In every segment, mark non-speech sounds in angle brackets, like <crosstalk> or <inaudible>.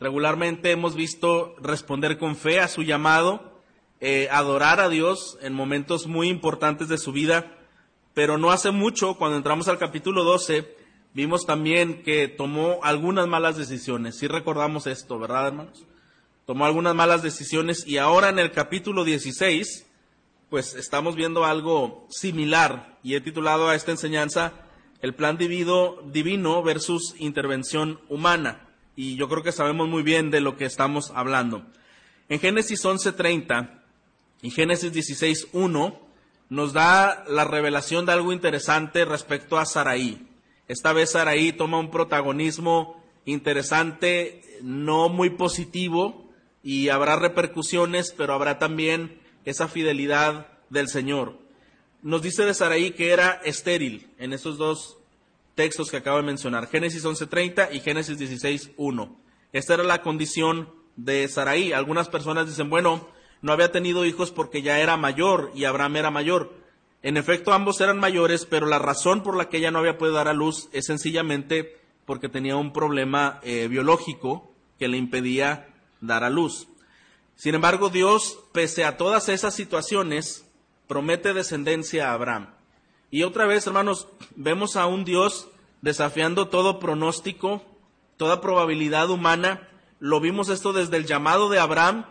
Regularmente hemos visto responder con fe a su llamado, eh, adorar a Dios en momentos muy importantes de su vida, pero no hace mucho, cuando entramos al capítulo 12, vimos también que tomó algunas malas decisiones. Sí recordamos esto, ¿verdad, hermanos? Tomó algunas malas decisiones y ahora en el capítulo 16, pues estamos viendo algo similar y he titulado a esta enseñanza el plan divino, divino versus intervención humana. Y yo creo que sabemos muy bien de lo que estamos hablando. En Génesis 11:30 y Génesis 16:1 nos da la revelación de algo interesante respecto a Saraí. Esta vez Saraí toma un protagonismo interesante, no muy positivo, y habrá repercusiones, pero habrá también esa fidelidad del Señor. Nos dice de Saraí que era estéril en esos dos textos que acabo de mencionar, Génesis 11.30 y Génesis 16.1. Esta era la condición de Saraí. Algunas personas dicen, bueno, no había tenido hijos porque ya era mayor y Abraham era mayor. En efecto, ambos eran mayores, pero la razón por la que ella no había podido dar a luz es sencillamente porque tenía un problema eh, biológico que le impedía dar a luz. Sin embargo, Dios, pese a todas esas situaciones, promete descendencia a Abraham. Y otra vez, hermanos, vemos a un Dios desafiando todo pronóstico, toda probabilidad humana. Lo vimos esto desde el llamado de Abraham,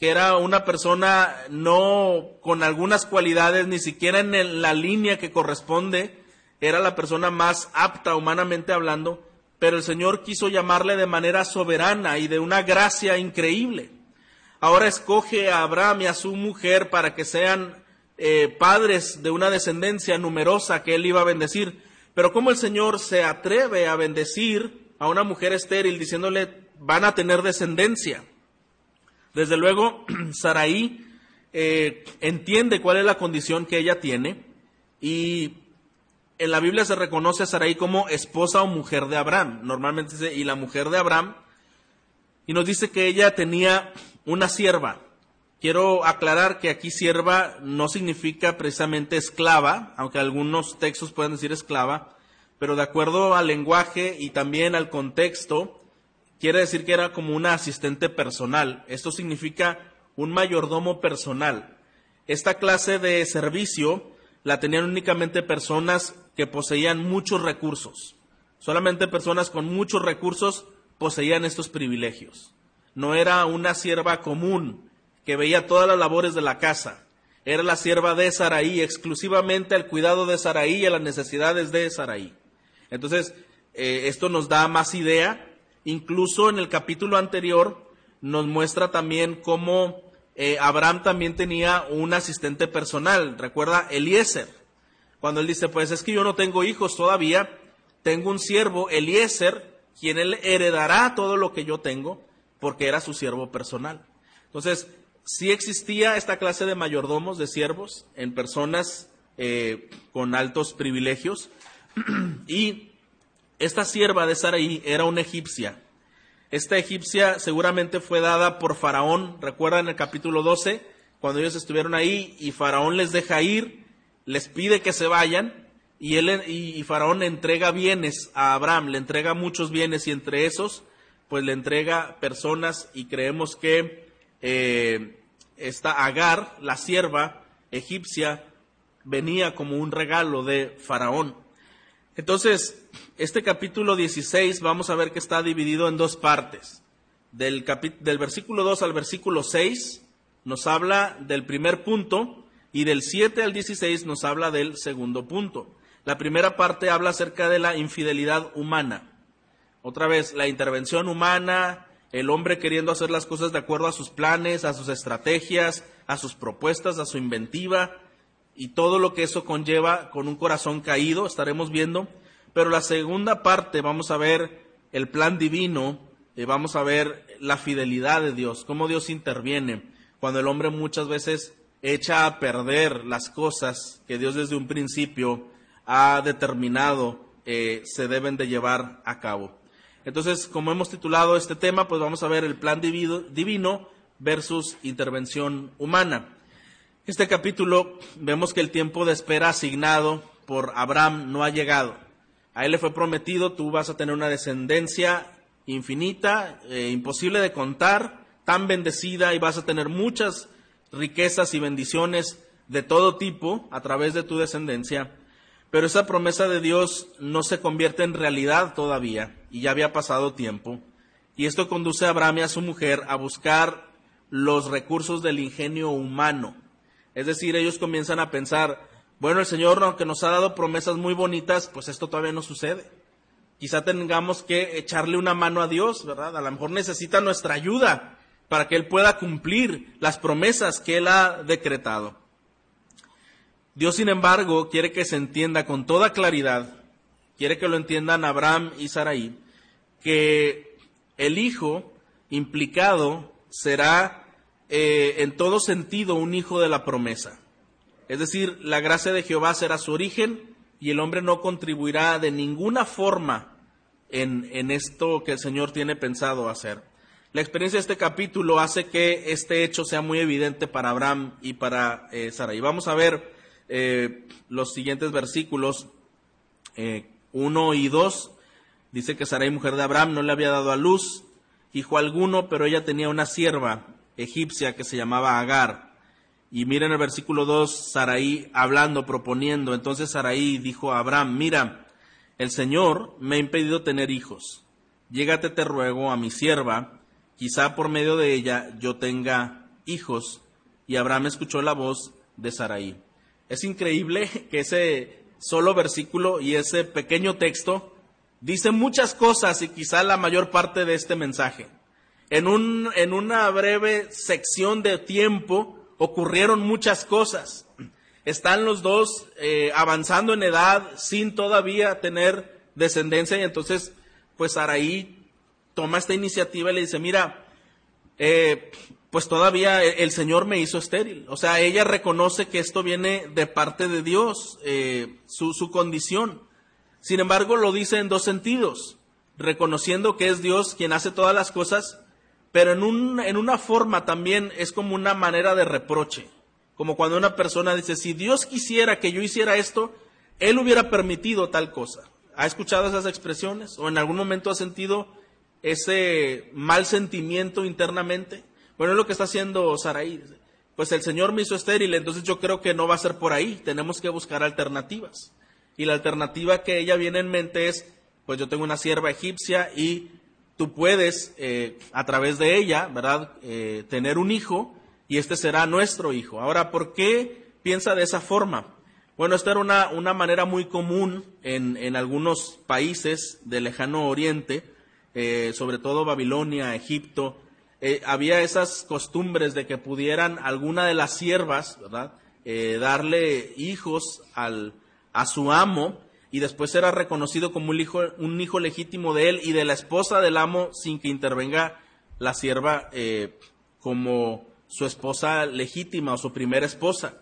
que era una persona no con algunas cualidades, ni siquiera en la línea que corresponde, era la persona más apta humanamente hablando, pero el Señor quiso llamarle de manera soberana y de una gracia increíble. Ahora escoge a Abraham y a su mujer para que sean eh, padres de una descendencia numerosa que él iba a bendecir. Pero cómo el Señor se atreve a bendecir a una mujer estéril diciéndole van a tener descendencia. Desde luego, <clears throat> Saraí eh, entiende cuál es la condición que ella tiene y en la Biblia se reconoce a Saraí como esposa o mujer de Abraham. Normalmente dice, y la mujer de Abraham, y nos dice que ella tenía una sierva. Quiero aclarar que aquí sierva no significa precisamente esclava, aunque algunos textos pueden decir esclava, pero de acuerdo al lenguaje y también al contexto, quiere decir que era como una asistente personal. Esto significa un mayordomo personal. Esta clase de servicio la tenían únicamente personas que poseían muchos recursos. Solamente personas con muchos recursos poseían estos privilegios. No era una sierva común que veía todas las labores de la casa. Era la sierva de Saraí, exclusivamente al cuidado de Saraí y a las necesidades de Saraí. Entonces, eh, esto nos da más idea. Incluso en el capítulo anterior nos muestra también cómo eh, Abraham también tenía un asistente personal. Recuerda Eliezer. Cuando él dice, pues es que yo no tengo hijos todavía, tengo un siervo, Eliezer, quien él heredará todo lo que yo tengo porque era su siervo personal. Entonces, sí existía esta clase de mayordomos, de siervos, en personas eh, con altos privilegios, <clears throat> y esta sierva de Saraí era una egipcia. Esta egipcia seguramente fue dada por Faraón, recuerdan el capítulo 12, cuando ellos estuvieron ahí y Faraón les deja ir, les pide que se vayan, y, él, y Faraón entrega bienes a Abraham, le entrega muchos bienes y entre esos pues le entrega personas y creemos que eh, esta Agar, la sierva egipcia, venía como un regalo de Faraón. Entonces, este capítulo 16 vamos a ver que está dividido en dos partes. Del, del versículo 2 al versículo 6 nos habla del primer punto y del 7 al 16 nos habla del segundo punto. La primera parte habla acerca de la infidelidad humana. Otra vez, la intervención humana, el hombre queriendo hacer las cosas de acuerdo a sus planes, a sus estrategias, a sus propuestas, a su inventiva y todo lo que eso conlleva con un corazón caído, estaremos viendo. Pero la segunda parte vamos a ver el plan divino, y vamos a ver la fidelidad de Dios, cómo Dios interviene cuando el hombre muchas veces echa a perder las cosas que Dios desde un principio ha determinado eh, se deben de llevar a cabo. Entonces, como hemos titulado este tema, pues vamos a ver el plan divino versus intervención humana. Este capítulo vemos que el tiempo de espera asignado por Abraham no ha llegado. A él le fue prometido, tú vas a tener una descendencia infinita, eh, imposible de contar, tan bendecida y vas a tener muchas riquezas y bendiciones de todo tipo a través de tu descendencia. Pero esa promesa de Dios no se convierte en realidad todavía y ya había pasado tiempo. Y esto conduce a Abraham y a su mujer a buscar los recursos del ingenio humano. Es decir, ellos comienzan a pensar, bueno, el Señor, aunque nos ha dado promesas muy bonitas, pues esto todavía no sucede. Quizá tengamos que echarle una mano a Dios, ¿verdad? A lo mejor necesita nuestra ayuda para que Él pueda cumplir las promesas que Él ha decretado. Dios, sin embargo, quiere que se entienda con toda claridad, quiere que lo entiendan Abraham y Sarai, que el hijo implicado será eh, en todo sentido un hijo de la promesa. Es decir, la gracia de Jehová será su origen y el hombre no contribuirá de ninguna forma en, esto que el Señor tiene pensado hacer. La experiencia de este capítulo hace que este hecho sea muy evidente para Abraham y para eh. Vamos a ver eh, los siguientes versículos, eh, 1 y 2. Dice que Sarai, mujer de Abraham, no le había dado a luz hijo alguno, pero ella tenía una sierva egipcia que se llamaba Agar. Y miren el versículo 2, Sarai hablando, proponiendo. Entonces Sarai dijo a Abraham, mira, el Señor me ha impedido tener hijos. Llégate, te ruego, a mi sierva, quizá por medio de ella yo tenga hijos. Y Abraham escuchó la voz de Sarai. Es increíble que ese solo versículo y ese pequeño texto dice muchas cosas y quizá la mayor parte de este mensaje. En, un, en una breve sección de tiempo ocurrieron muchas cosas. Están los dos eh, avanzando en edad sin todavía tener descendencia y entonces pues Araí toma esta iniciativa y le dice, mira, eh, pues todavía el Señor me hizo estéril. O sea, ella reconoce que esto viene de parte de Dios, eh, su, su condición. Sin embargo, lo dice en dos sentidos, reconociendo que es Dios quien hace todas las cosas, pero en, un, en una forma también es como una manera de reproche. Como cuando una persona dice, si Dios quisiera que yo hiciera esto, Él hubiera permitido tal cosa. ¿Ha escuchado esas expresiones? ¿O en algún momento ha sentido ese mal sentimiento internamente? Bueno, es lo que está haciendo Saraí. Pues el Señor me hizo estéril, entonces yo creo que no va a ser por ahí. Tenemos que buscar alternativas. Y la alternativa que ella viene en mente es, pues yo tengo una sierva egipcia y tú puedes, eh, a través de ella, ¿verdad?, eh, tener un hijo y este será nuestro hijo. Ahora, ¿por qué piensa de esa forma? Bueno, esta era una, una manera muy común en, en, algunos países del lejano oriente, eh, sobre todo Babilonia, Egipto, eh, había esas costumbres de que pudieran alguna de las siervas, eh, darle hijos al, a su amo y después era reconocido como un hijo, un hijo legítimo de él y de la esposa del amo sin que intervenga la sierva eh, como su esposa legítima o su primera esposa.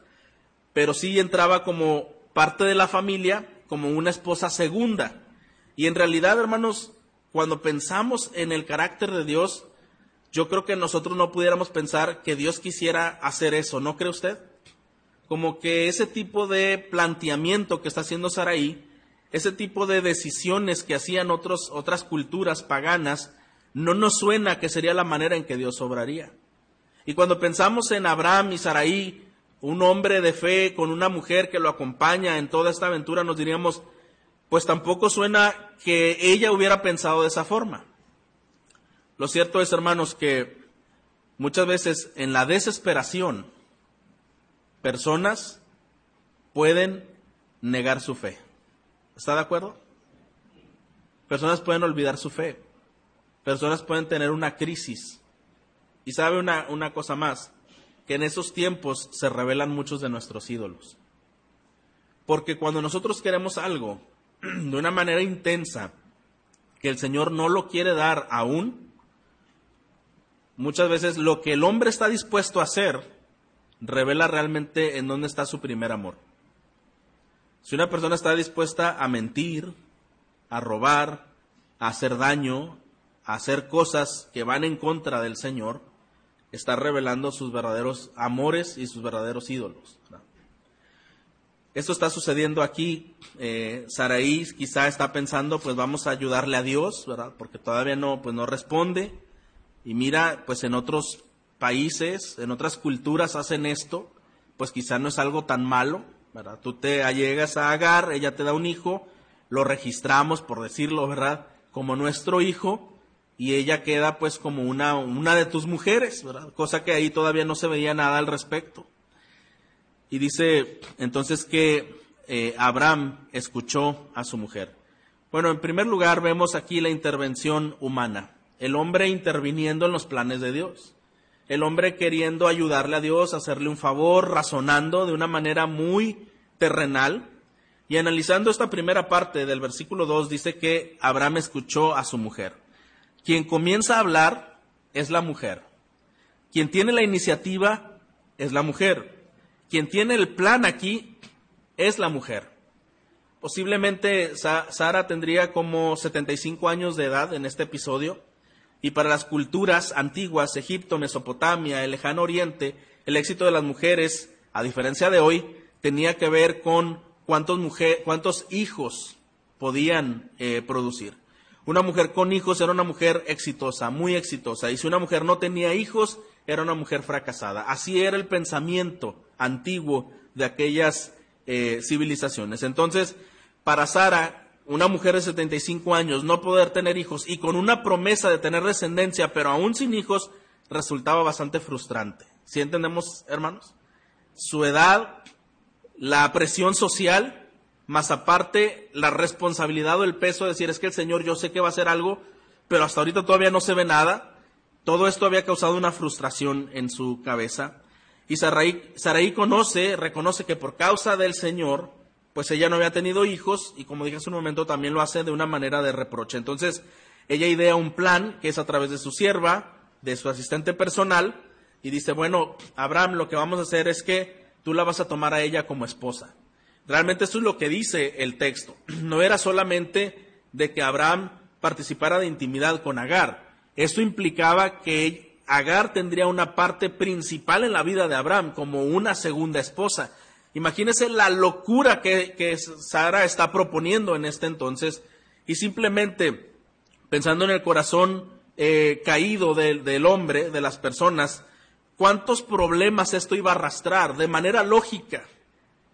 Pero sí entraba como parte de la familia, como una esposa segunda. Y en realidad, hermanos, cuando pensamos en el carácter de Dios, yo creo que nosotros no pudiéramos pensar que Dios quisiera hacer eso, ¿no cree usted? Como que ese tipo de planteamiento que está haciendo Saraí, ese tipo de decisiones que hacían otros, otras culturas paganas, no nos suena que sería la manera en que Dios obraría. Y cuando pensamos en Abraham y Saraí, un hombre de fe con una mujer que lo acompaña en toda esta aventura, nos diríamos, pues tampoco suena que ella hubiera pensado de esa forma. Lo cierto es, hermanos, que muchas veces en la desesperación, personas pueden negar su fe. ¿Está de acuerdo? Personas pueden olvidar su fe. Personas pueden tener una crisis. Y sabe una, una cosa más, que en esos tiempos se revelan muchos de nuestros ídolos. Porque cuando nosotros queremos algo <clears throat> de una manera intensa, que el Señor no lo quiere dar aún, muchas veces lo que el hombre está dispuesto a hacer revela realmente en dónde está su primer amor. Si una persona está dispuesta a mentir, a robar, a hacer daño, a hacer cosas que van en contra del Señor, está revelando sus verdaderos amores y sus verdaderos ídolos. Esto está sucediendo aquí. Eh, Saraí quizá está pensando, pues vamos a ayudarle a Dios, ¿verdad? Porque todavía no, pues no responde. Y mira, pues en otros países, en otras culturas hacen esto, pues quizá no es algo tan malo, ¿verdad? Tú te allegas a Agar, ella te da un hijo, lo registramos, por decirlo, ¿verdad? Como nuestro hijo, y ella queda pues como una, una de tus mujeres, ¿verdad? Cosa que ahí todavía no se veía nada al respecto. Y dice entonces que eh, Abraham escuchó a su mujer. Bueno, en primer lugar vemos aquí la intervención humana, el hombre interviniendo en los planes de Dios, el hombre queriendo ayudarle a Dios, hacerle un favor, razonando de una manera muy terrenal. Y analizando esta primera parte del versículo 2 dice que Abraham escuchó a su mujer. Quien comienza a hablar es la mujer. Quien tiene la iniciativa es la mujer. Quien tiene el plan aquí es la mujer. Posiblemente Sara tendría como 75 años de edad en este episodio. Y para las culturas antiguas, Egipto, Mesopotamia, el lejano oriente, el éxito de las mujeres, a diferencia de hoy, tenía que ver con cuántos, cuántos hijos podían eh, producir. Una mujer con hijos era una mujer exitosa, muy exitosa. Y si una mujer no tenía hijos, era una mujer fracasada. Así era el pensamiento antiguo de aquellas eh, civilizaciones. Entonces, para Sara, una mujer de 75 años, no poder tener hijos y con una promesa de tener descendencia, pero aún sin hijos, resultaba bastante frustrante. ¿Sí entendemos, hermanos? Su edad, la presión social, más aparte la responsabilidad o el peso de decir es que el Señor yo sé que va a hacer algo, pero hasta ahorita todavía no se ve nada. Todo esto había causado una frustración en su cabeza. Y Saraí, conoce, reconoce que por causa del Señor, pues ella no había tenido hijos y como dije hace un momento también lo hace de una manera de reproche. Entonces ella idea un plan que es a través de su sierva, de su asistente personal, y dice, bueno, Abraham, lo que vamos a hacer es que tú la vas a tomar a ella como esposa. Realmente esto es lo que dice el texto. <clears throat> No era solamente de que Abraham participara de intimidad con Agar. Esto implicaba que Agar tendría una parte principal en la vida de Abraham como una segunda esposa. Imagínese la locura que, Sara está proponiendo en este entonces y simplemente pensando en el corazón eh, caído del hombre, de las personas, cuántos problemas esto iba a arrastrar de manera lógica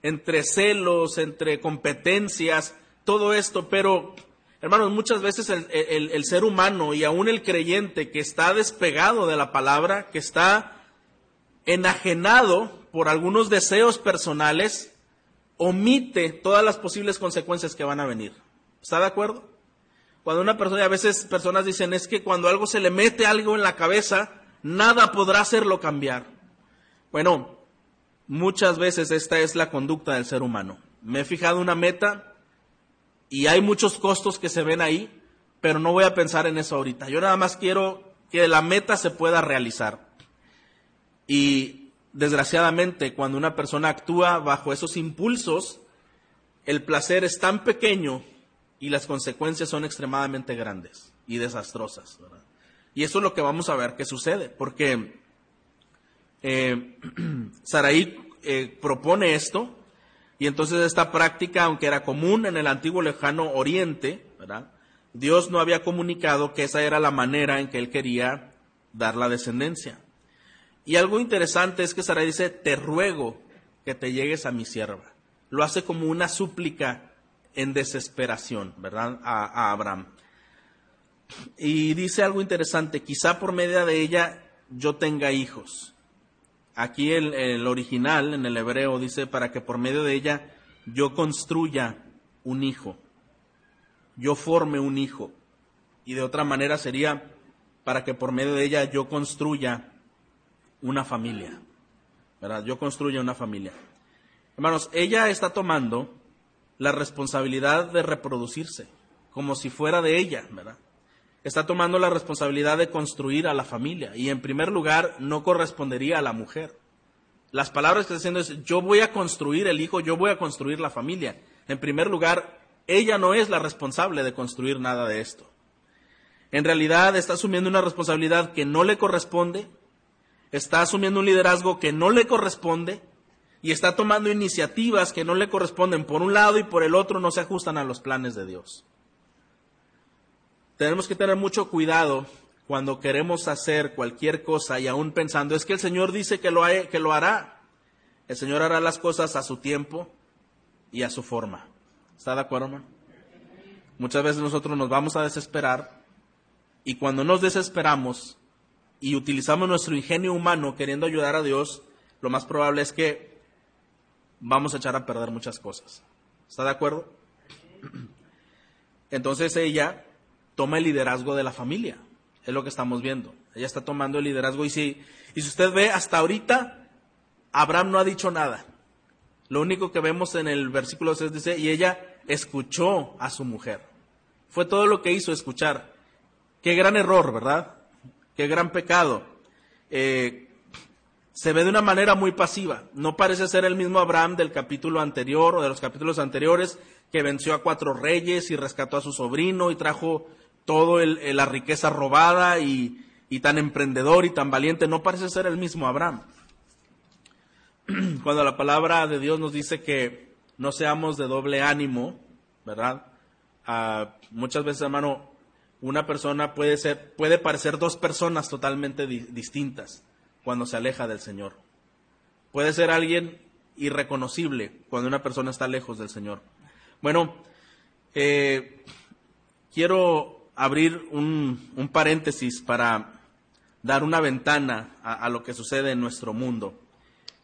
entre celos, entre competencias, todo esto, pero hermanos, muchas veces el, ser humano y aún el creyente que está despegado de la palabra, que está enajenado por algunos deseos personales, omite todas las posibles consecuencias que van a venir. ¿Está de acuerdo? Cuando una persona, a veces personas dicen, es que cuando algo se le mete algo en la cabeza, nada podrá hacerlo cambiar. Bueno, Muchas veces esta es la conducta del ser humano. Me he fijado una meta y hay muchos costos que se ven ahí, pero no voy a pensar en eso ahorita. Yo nada más quiero que la meta se pueda realizar. Y desgraciadamente, cuando una persona actúa bajo esos impulsos, el placer es tan pequeño y las consecuencias son extremadamente grandes y desastrosas. Y eso es lo que vamos a ver que sucede, porque eh, <clears throat> Saraí eh, propone esto, y entonces esta práctica, aunque era común en el antiguo lejano oriente, Dios no había comunicado que esa era la manera en que él quería dar la descendencia. Y algo interesante es que Sarai dice, te ruego que te llegues a mi sierva. Lo hace como una súplica en desesperación, ¿verdad? a Abraham. Y dice algo interesante, quizá por medio de ella yo tenga hijos. Aquí el, original, en el hebreo, dice, para que por medio de ella yo construya un hijo, yo forme un hijo. Y de otra manera sería para que por medio de ella yo construya una familia. ¿Verdad? Yo construya una familia. Hermanos, ella está tomando la responsabilidad de reproducirse, como si fuera de ella, ¿verdad? está tomando la responsabilidad de construir a la familia y en primer lugar no correspondería a la mujer. Las palabras que está diciendo es, yo voy a construir el hijo, yo voy a construir la familia. En primer lugar, ella no es la responsable de construir nada de esto. En realidad está asumiendo una responsabilidad que no le corresponde, está asumiendo un liderazgo que no le corresponde y está tomando iniciativas que no le corresponden por un lado y por el otro no se ajustan a los planes de Dios. Tenemos que tener mucho cuidado cuando queremos hacer cualquier cosa y aún pensando, es que el Señor dice que lo, que lo hará. El Señor hará las cosas a su tiempo y a su forma. ¿Está de acuerdo, hermano? Muchas veces nosotros nos vamos a desesperar y cuando nos desesperamos y utilizamos nuestro ingenio humano queriendo ayudar a Dios, lo más probable es que vamos a echar a perder muchas cosas. ¿Está de acuerdo? <clears throat> Entonces ella toma el liderazgo de la familia. Es lo que estamos viendo. Ella está tomando el liderazgo y si, y si usted ve hasta ahorita, Abraham no ha dicho nada. Lo único que vemos en el versículo 6 dice, y ella escuchó a su mujer. Fue todo lo que hizo escuchar. Qué gran error, ¿verdad? Qué gran pecado. Eh, se ve de una manera muy pasiva. No parece ser el mismo Abraham del capítulo anterior o de los capítulos anteriores que venció a cuatro reyes y rescató a su sobrino y trajo toda la riqueza robada y, tan emprendedor y tan valiente. No parece ser el mismo Abraham. Cuando la palabra de Dios nos dice que no seamos de doble ánimo, ¿verdad? Ah, muchas veces, hermano, una persona puede ser, puede parecer dos personas totalmente distintas cuando se aleja del Señor. Puede ser alguien irreconocible cuando una persona está lejos del Señor. Bueno, eh, quiero abrir un, paréntesis para dar una ventana a, lo que sucede en nuestro mundo.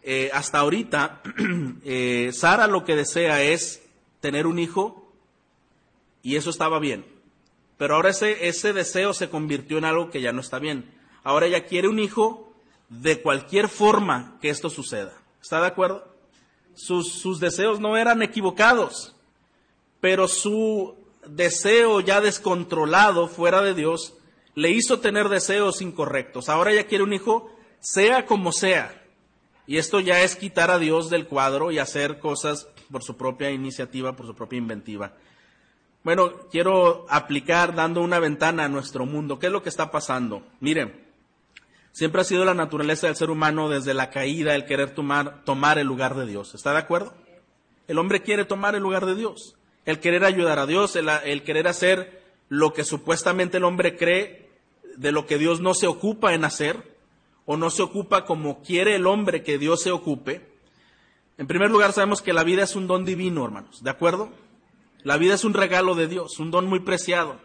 Eh, hasta ahorita, <clears throat> eh, Sara lo que desea es tener un hijo y eso estaba bien. Pero ahora ese, ese deseo se convirtió en algo que ya no está bien. Ahora ella quiere un hijo de cualquier forma que esto suceda. ¿Está de acuerdo? sus deseos no eran equivocados pero su deseo ya descontrolado fuera de Dios le hizo tener deseos incorrectos. Ahora ella quiere un hijo, sea como sea. Y esto ya es quitar a Dios del cuadro y hacer cosas por su propia iniciativa, por su propia inventiva. Bueno, quiero aplicar dando una ventana a nuestro mundo. ¿Qué es lo que está pasando? Miren, siempre ha sido la naturaleza del ser humano desde la caída el querer tomar, el lugar de Dios. ¿Está de acuerdo? El hombre quiere tomar el lugar de Dios el querer ayudar a Dios, el, querer hacer lo que supuestamente el hombre cree de lo que Dios no se ocupa en hacer, o no se ocupa como quiere el hombre que Dios se ocupe. En primer lugar, sabemos que la vida es un don divino, hermanos, ¿de acuerdo? La vida es un regalo de Dios, un don muy preciado.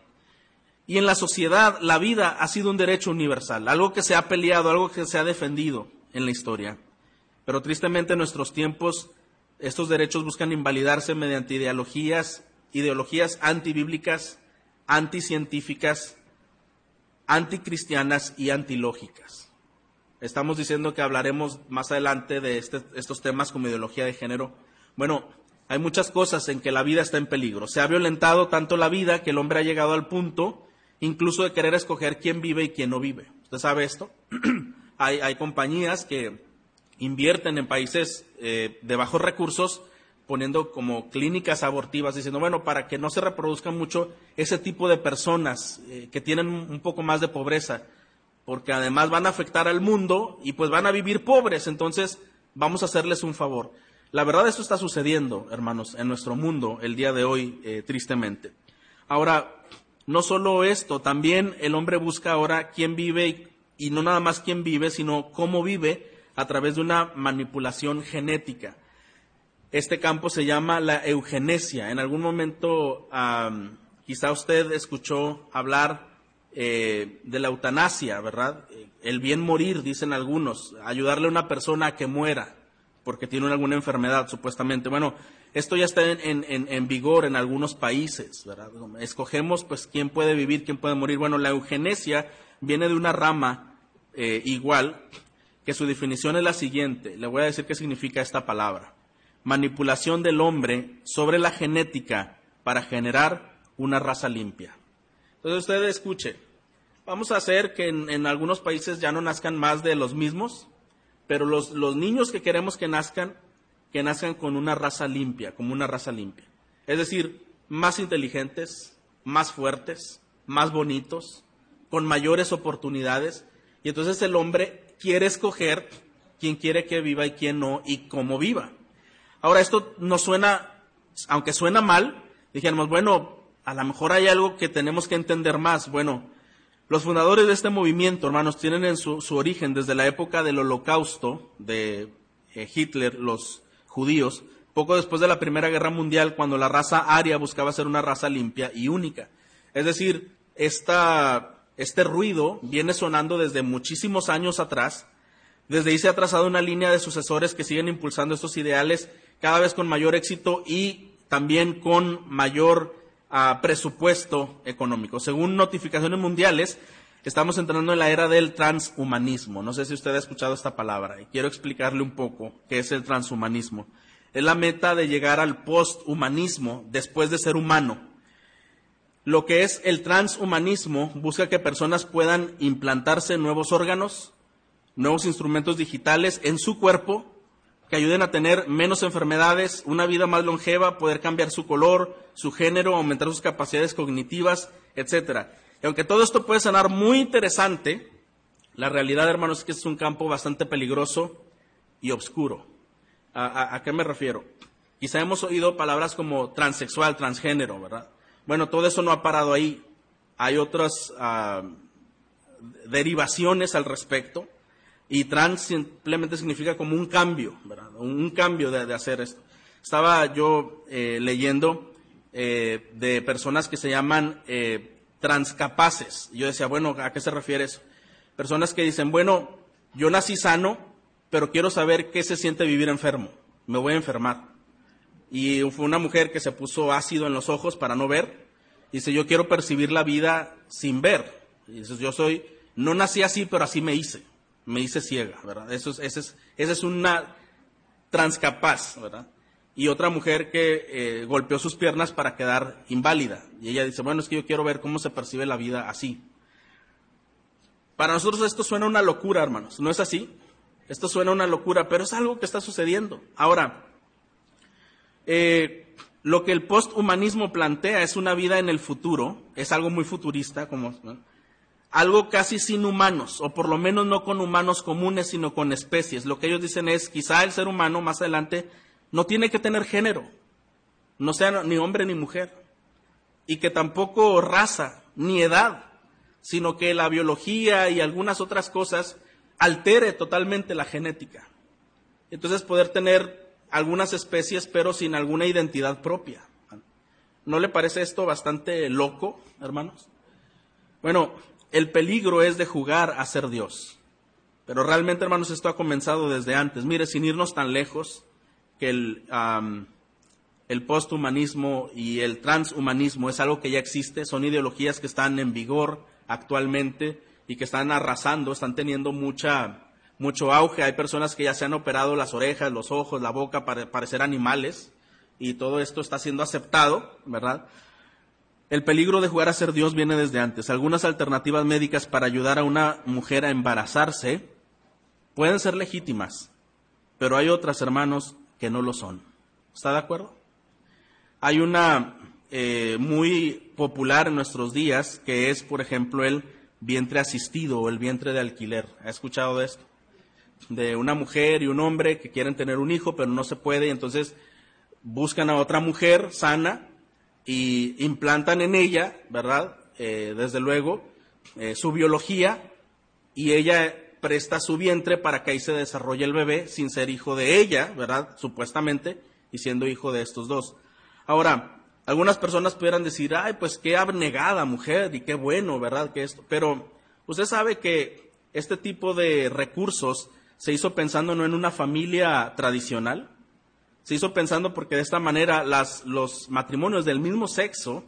Y en la sociedad, la vida ha sido un derecho universal, algo que se ha peleado, algo que se ha defendido en la historia. Pero tristemente en nuestros tiempos estos derechos buscan invalidarse mediante ideologías, ideologías antibíblicas, anticientíficas, anticristianas y antilógicas. Estamos diciendo que hablaremos más adelante de este, estos temas como ideología de género. Bueno, hay muchas cosas en que la vida está en peligro. Se ha violentado tanto la vida que el hombre ha llegado al punto incluso de querer escoger quién vive y quién no vive. ¿Usted sabe esto? <clears throat> hay compañías que invierten en países eh, de bajos recursos poniendo como clínicas abortivas, diciendo, bueno, para que no se reproduzcan mucho ese tipo de personas eh, que tienen un poco más de pobreza, porque además van a afectar al mundo y pues van a vivir pobres, entonces vamos a hacerles un favor. La verdad, esto está sucediendo, hermanos, en nuestro mundo el día de hoy, eh, tristemente. Ahora, no solo esto, también el hombre busca ahora quién vive y no nada más quién vive, sino cómo vive a través de una manipulación genética. Este campo se llama la eugenesia. En algún momento quizá usted escuchó hablar eh, de la eutanasia, ¿verdad? El bien morir, dicen algunos, ayudarle a una persona a que muera porque tiene alguna enfermedad, supuestamente. Bueno, esto ya está en, vigor en algunos países, ¿verdad? Escogemos, pues, quién puede vivir, quién puede morir. Bueno, la eugenesia viene de una rama eh, igual que su definición es la siguiente. Le voy a decir qué significa esta palabra. Manipulación del hombre sobre la genética para generar una raza limpia. Entonces usted escuche, vamos a hacer que en, algunos países ya no nazcan más de los mismos, pero los, los niños que queremos que nazcan, que nazcan con una raza limpia, como una raza limpia. Es decir, más inteligentes, más fuertes, más bonitos, con mayores oportunidades. Y entonces el hombre quiere escoger quién quiere que viva y quién no y cómo viva. Ahora, esto no suena, aunque suena mal, dijéramos, bueno, a lo mejor hay algo que tenemos que entender más. Bueno, los fundadores de este movimiento, hermanos, tienen en su, origen desde la época del holocausto de eh, Hitler, los judíos, poco después de la Primera Guerra Mundial, cuando la raza aria buscaba ser una raza limpia y única. Es decir, este ruido viene sonando desde muchísimos años atrás. Desde ahí se ha trazado una línea de sucesores que siguen impulsando estos ideales cada vez con mayor éxito y también con mayor ah, presupuesto económico. Según notificaciones mundiales, estamos entrando en la era del transhumanismo. No sé si usted ha escuchado esta palabra y quiero explicarle un poco qué es el transhumanismo. Es la meta de llegar al posthumanismo después de ser humano. Lo que es el transhumanismo busca que personas puedan implantarse nuevos órganos, nuevos instrumentos digitales en su cuerpo que ayuden a tener menos enfermedades, una vida más longeva, poder cambiar su color, su género, aumentar sus capacidades cognitivas, etc. Y aunque todo esto puede sonar muy interesante, la realidad, hermanos, es que es un campo bastante peligroso y oscuro. ¿A, qué me refiero? Quizá hemos oído palabras como transexual, transgénero, ¿verdad? Bueno, todo eso no ha parado ahí. Hay otras ah, derivaciones al respecto. Y trans simplemente significa como un cambio. Un cambio de, hacer esto. Estaba yo eh, leyendo eh, de personas que se llaman eh, transcapaces. Yo decía, bueno, ¿a qué se refiere eso? Personas que dicen, bueno, yo nací sano, pero quiero saber qué se siente vivir enfermo. Me voy a enfermar. Y fue una mujer que se puso ácido en los ojos para no ver. Dice, yo quiero percibir la vida sin ver. Y dice, yo soy, no nací así, pero así me hice me hice ciega, ¿verdad? Eso es, esa, es, es una transcapaz, ¿verdad? Y otra mujer que eh, golpeó sus piernas para quedar inválida. Y ella dice, bueno, es que yo quiero ver cómo se percibe la vida así. Para nosotros esto suena una locura, hermanos. ¿No es así? Esto suena una locura, pero es algo que está sucediendo. Ahora, eh, lo que el posthumanismo plantea es una vida en el futuro, es algo muy futurista, como algo casi sin humanos, o por lo menos no con humanos comunes, sino con especies. Lo que ellos dicen es, quizá el ser humano más adelante no tiene que tener género, no sea ni hombre ni mujer, y que tampoco raza ni edad, sino que la biología y algunas otras cosas altere totalmente la genética. Entonces poder tener algunas especies pero sin alguna identidad propia. ¿No le parece esto bastante loco, hermanos? Bueno, el peligro es de jugar a ser Dios. Pero realmente, hermanos, esto ha comenzado desde antes. Mire, sin irnos tan lejos, que el, el posthumanismo y el transhumanismo es algo que ya existe, son ideologías que están en vigor actualmente y que están arrasando, están teniendo mucha, mucho auge. Hay personas que ya se han operado las orejas, los ojos, la boca para parecer animales y todo esto está siendo aceptado, ¿verdad? El peligro de jugar a ser Dios viene desde antes. Algunas alternativas médicas para ayudar a una mujer a embarazarse pueden ser legítimas, pero hay otras, hermanos, que no lo son. ¿Está de acuerdo? Hay una eh, muy popular en nuestros días que es, por ejemplo, el vientre asistido o el vientre de alquiler. ¿Ha escuchado de esto? De una mujer y un hombre que quieren tener un hijo, pero no se puede, y entonces buscan a otra mujer sana y implantan en ella, ¿verdad? Eh, desde luego, eh, su biología y ella presta su vientre para que ahí se desarrolle el bebé sin ser hijo de ella, ¿verdad? Supuestamente, y siendo hijo de estos dos. Ahora, algunas personas pudieran decir, ay, pues qué abnegada mujer y qué bueno, ¿verdad? Que esto, pero usted sabe que este tipo de recursos se hizo pensando no en una familia tradicional, se hizo pensando porque de esta manera los matrimonios del mismo sexo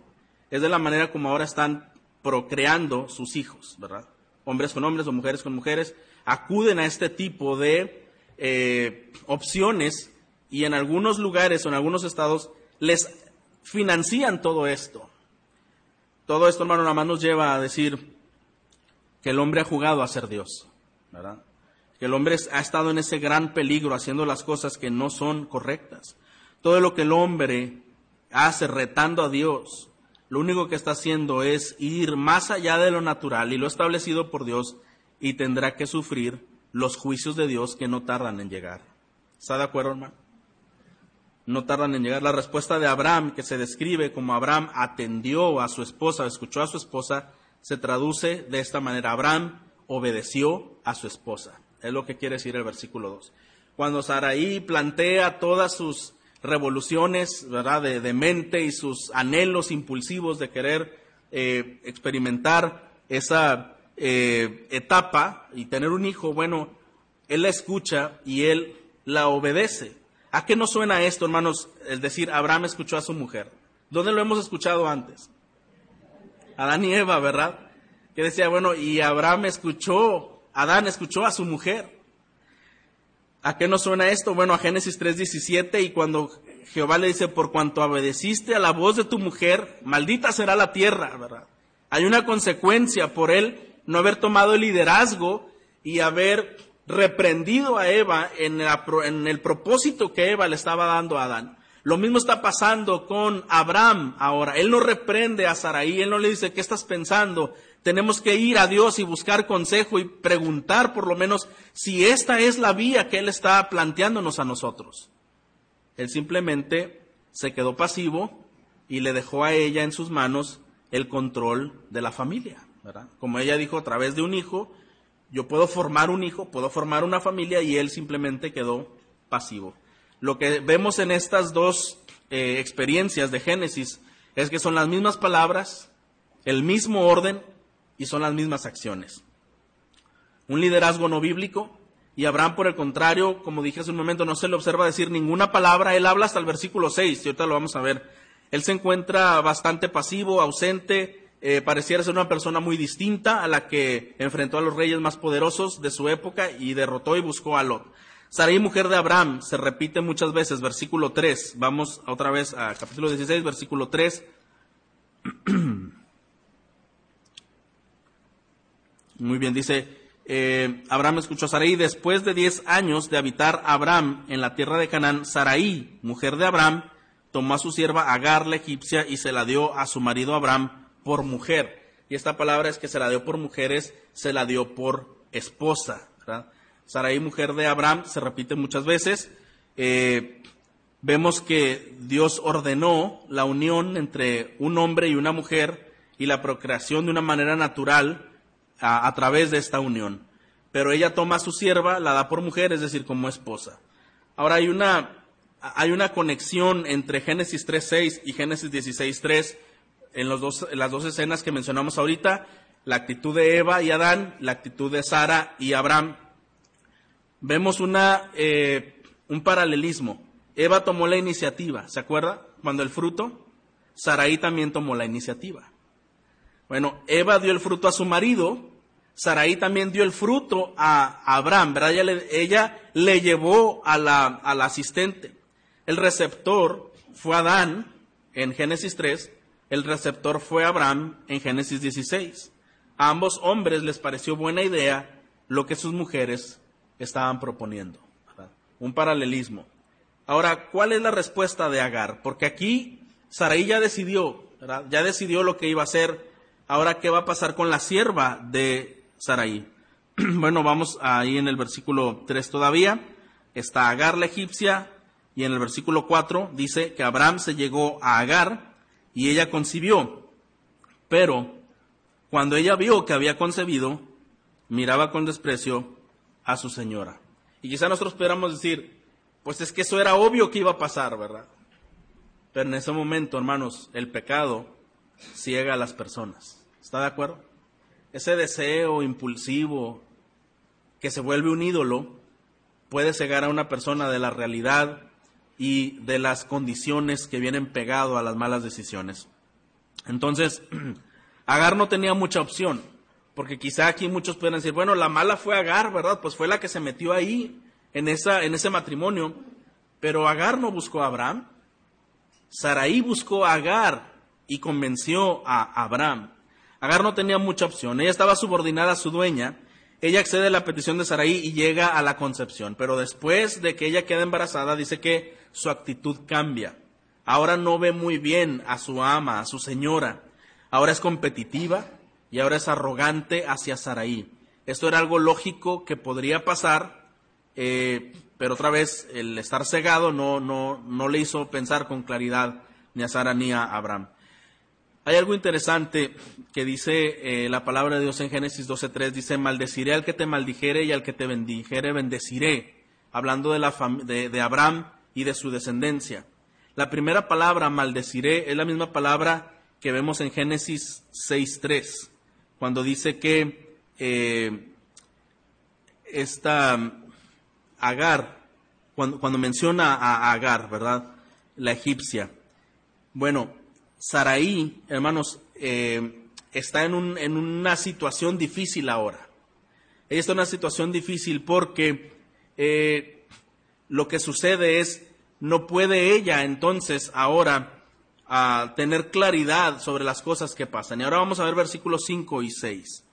es de la manera como ahora están procreando sus hijos, ¿verdad? Hombres con hombres o mujeres con mujeres acuden a este tipo de eh, opciones y en algunos lugares o en algunos estados les financian todo esto. Todo esto, hermano, nada más nos lleva a decir que el hombre ha jugado a ser Dios, ¿verdad? Que el hombre ha estado en ese gran peligro haciendo las cosas que no son correctas. Todo lo que el hombre hace retando a Dios, lo único que está haciendo es ir más allá de lo natural y lo establecido por Dios y tendrá que sufrir los juicios de Dios que no tardan en llegar. ¿Está de acuerdo, hermano? No tardan en llegar. La respuesta de Abraham, que se describe como Abraham atendió a su esposa, escuchó a su esposa, se traduce de esta manera. Abraham obedeció a su esposa. Es lo que quiere decir el versículo 2. Cuando Saraí plantea todas sus revoluciones ¿verdad? De, mente y sus anhelos impulsivos de querer eh, experimentar esa eh, etapa y tener un hijo, bueno, él la escucha y él la obedece. ¿A qué no suena esto, hermanos? Es decir, Abraham escuchó a su mujer. ¿Dónde lo hemos escuchado antes? Adán y Eva, ¿verdad? Que decía, bueno, y Abraham escuchó, Adán escuchó a su mujer. ¿A qué no suena esto? Bueno, a Génesis 3:17 y cuando Jehová le dice, por cuanto obedeciste a la voz de tu mujer, maldita será la tierra, ¿verdad? Hay una consecuencia por él no haber tomado el liderazgo y haber reprendido a Eva en, el propósito que Eva le estaba dando a Adán. Lo mismo está pasando con Abraham ahora. Él no reprende a Saraí, él no le dice, ¿qué estás pensando? Tenemos que ir a Dios y buscar consejo y preguntar por lo menos si esta es la vía que Él está planteándonos a nosotros. Él simplemente se quedó pasivo y le dejó a ella en sus manos el control de la familia. Como ella dijo, a través de un hijo, yo puedo formar un hijo, puedo formar una familia y él simplemente quedó pasivo. Lo que vemos en estas dos eh, experiencias de Génesis es que son las mismas palabras, el mismo orden y son las mismas acciones. Un liderazgo no bíblico y Abraham, por el contrario, como dije hace un momento, no se le observa decir ninguna palabra, él habla hasta el versículo 6 y ahorita lo vamos a ver. Él se encuentra bastante pasivo, ausente, eh, pareciera ser una persona muy distinta a la que enfrentó a los reyes más poderosos de su época y derrotó y buscó a Lot. Sarai, mujer de Abraham, se repite muchas veces, versículo 3. Vamos otra vez a capítulo 16, versículo 3. <clears throat> Muy bien, dice, eh, Abraham escuchó a Sarai, después de diez años de habitar Abraham en la tierra de Canaán, Sarai, mujer de Abraham, tomó a su sierva Agar la egipcia y se la dio a su marido Abraham por mujer. Y esta palabra es que se la dio por mujeres, se la dio por esposa. Sarai, mujer de Abraham, se repite muchas veces. Eh, vemos que Dios ordenó la unión entre un hombre y una mujer y la procreación de una manera natural a, través de esta unión. Pero ella toma a su sierva, la da por mujer, es decir, como esposa. Ahora hay una, hay una conexión entre Génesis 3.6 y Génesis 16.3 en, las dos escenas que mencionamos ahorita, la actitud de Eva y Adán, la actitud de Sara y Abraham. Vemos una, eh, un paralelismo. Eva tomó la iniciativa, ¿se acuerda? Cuando el fruto, Saraí también tomó la iniciativa. Bueno, Eva dio el fruto a su marido, Saraí también dio el fruto a Abraham, ¿verdad? Ella le, llevó a la, asistente. El receptor fue Adán en Génesis 3 el receptor fue Abraham en Génesis 16. A ambos hombres les pareció buena idea lo que sus mujeres estaban proponiendo. Un paralelismo. Ahora, ¿cuál es la respuesta de Agar? Porque aquí Saraí ya decidió, ya decidió lo que iba a hacer. Ahora, ¿qué va a pasar con la sierva de Saraí? <clears throat> bueno, vamos ahí en el versículo 3 todavía. Está Agar la egipcia y en el versículo 4 dice que Abraham se llegó a Agar y ella concibió. Pero cuando ella vio que había concebido, miraba con desprecio a su señora. Y quizá nosotros pudiéramos decir, pues es que eso era obvio que iba a pasar, ¿verdad? Pero en ese momento, hermanos, el pecado ciega a las personas. ¿Está de acuerdo? Ese deseo impulsivo que se vuelve un ídolo puede cegar a una persona de la realidad y de las condiciones que vienen pegado a las malas decisiones. Entonces, <clears throat> Agar no tenía mucha opción, porque quizá aquí muchos pueden decir, bueno, la mala fue Agar, ¿verdad? Pues fue la que se metió ahí, en, esa, en ese matrimonio. Pero Agar no buscó a Abraham. Saraí buscó a Agar y convenció a Abraham. Agar no tenía mucha opción, ella estaba subordinada a su dueña, ella accede a la petición de Saraí y llega a la concepción, pero después de que ella queda embarazada, dice que su actitud cambia. Ahora no ve muy bien a su ama, a su señora. Ahora es competitiva y ahora es arrogante hacia Saraí. Esto era algo lógico que podría pasar, eh, pero otra vez el estar cegado no, no, no le hizo pensar con claridad ni a Sara ni a Abraham. Hay algo interesante que dice eh, la palabra de Dios en Génesis 12.3, dice, maldeciré al que te maldijere y al que te bendijere, bendeciré, hablando de, la de, Abraham y de su descendencia. La primera palabra, maldeciré, es la misma palabra que vemos en Génesis 6.3, cuando dice que eh, esta Agar, cuando, cuando, menciona a Agar, ¿verdad? La egipcia. Bueno, Saraí, hermanos, eh, está en, un, en, una situación difícil ahora. Ella está en una situación difícil porque eh, lo que sucede es, no puede ella entonces ahora a tener claridad sobre las cosas que pasan. Y ahora vamos a ver versículos 5 y 6.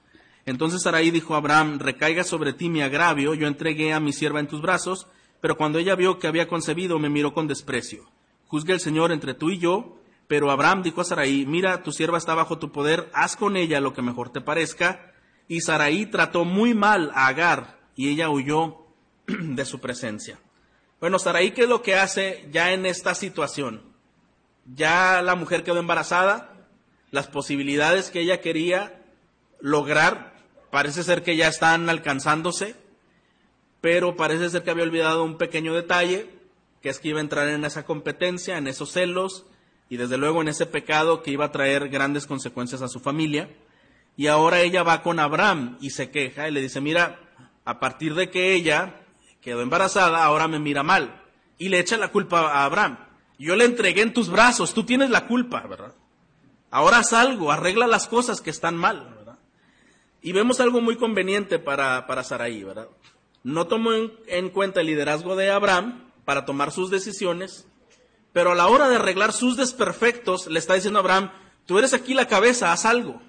Entonces Sarai dijo a Abraham, recaiga sobre ti mi agravio, yo entregué a mi sierva en tus brazos, pero cuando ella vio que había concebido, me miró con desprecio. Juzgue el Señor entre tú y yo, pero Abraham dijo a Sarai, mira, tu sierva está bajo tu poder, haz con ella lo que mejor te parezca. Y Sarai trató muy mal a Agar, y ella huyó <clears throat> de su presencia. Bueno, Sarai, ¿qué es lo que hace ya en esta situación? ya la mujer quedó embarazada, las posibilidades que ella quería lograr parece ser que ya están alcanzándose, pero parece ser que había olvidado un pequeño detalle, que es que iba a entrar en esa competencia, en esos celos y desde luego en ese pecado que iba a traer grandes consecuencias a su familia. Y ahora ella va con Abraham y se queja y le dice, mira, a partir de que ella quedó embarazada, ahora me mira mal. Y le echa la culpa a Abraham. Yo le entregué en tus brazos, tú tienes la culpa, ¿verdad? Ahora haz algo, arregla las cosas que están mal, ¿verdad? Y vemos algo muy conveniente para, para Saraí, ¿verdad? No tomó en, cuenta el liderazgo de Abraham para tomar sus decisiones, pero a la hora de arreglar sus desperfectos, le está diciendo a Abraham, tú eres aquí la cabeza, haz algo.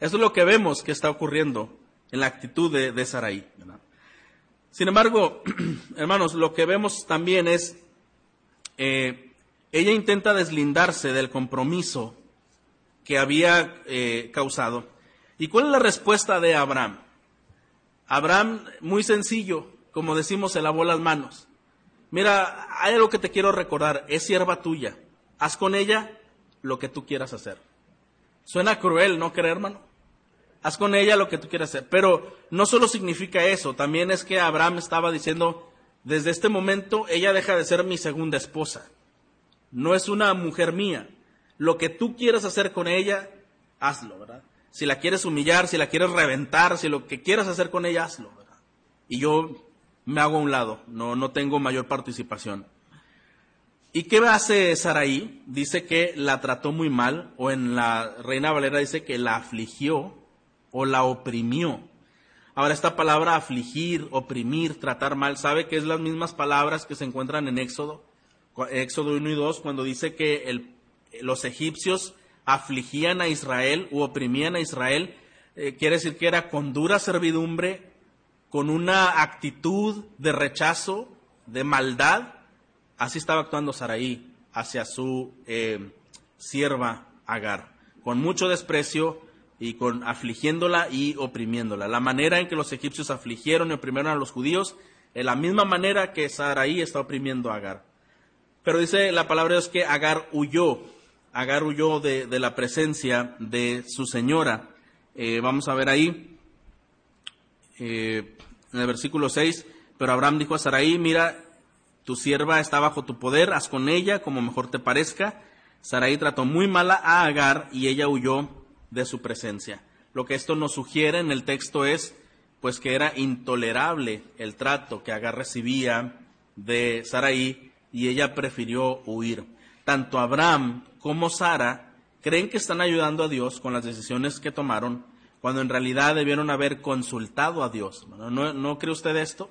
Eso es lo que vemos que está ocurriendo en la actitud de, de. ¿verdad? Sin embargo, <clears throat> hermanos, lo que vemos también es eh, ella intenta deslindarse del compromiso que había eh, causado. ¿Y cuál es la respuesta de Abraham? Abraham, muy sencillo, como decimos, se lavó las manos. Mira, hay algo que te quiero recordar, es sierva tuya. Haz con ella lo que tú quieras hacer. Suena cruel, ¿no creer, hermano? Haz con ella lo que tú quieras hacer. Pero no solo significa eso, también es que Abraham estaba diciendo, desde este momento ella deja de ser mi segunda esposa. No es una mujer mía. Lo que tú quieras hacer con ella, hazlo, ¿verdad? Si la quieres humillar, si la quieres reventar, si lo que quieras hacer con ella, hazlo, ¿verdad? Y yo me hago a un lado, no, no tengo mayor participación. ¿Y qué hace Saraí? Dice que la trató muy mal, o en la Reina Valera dice que la afligió o la oprimió. Ahora esta palabra afligir, oprimir, tratar mal, ¿sabe que es las mismas palabras que se encuentran en Éxodo? Éxodo 1 y 2, cuando dice que los egipcios afligían a Israel u oprimían a Israel, eh, quiere decir que era con dura servidumbre, con una actitud de rechazo, de maldad. Así estaba actuando Saraí hacia su eh, sierva Agar, con mucho desprecio, y con afligiéndola y oprimiéndola. La manera en que los egipcios afligieron y oprimieron a los judíos, es la misma manera que Saraí está oprimiendo a Agar. Pero dice la palabra Dios que Agar huyó, Agar huyó de, la presencia de su señora. Eh, vamos a ver ahí, eh, en el versículo 6, pero Abraham dijo a Saraí, mira, tu sierva está bajo tu poder, haz con ella como mejor te parezca. Saraí trató muy mala a Agar y ella huyó de su presencia. Lo que esto nos sugiere en el texto es pues que era intolerable el trato que Agar recibía de Saraí y ella prefirió huir. Tanto Abraham como Sara creen que están ayudando a Dios con las decisiones que tomaron cuando en realidad debieron haber consultado a Dios. ¿No, ¿No, cree usted esto?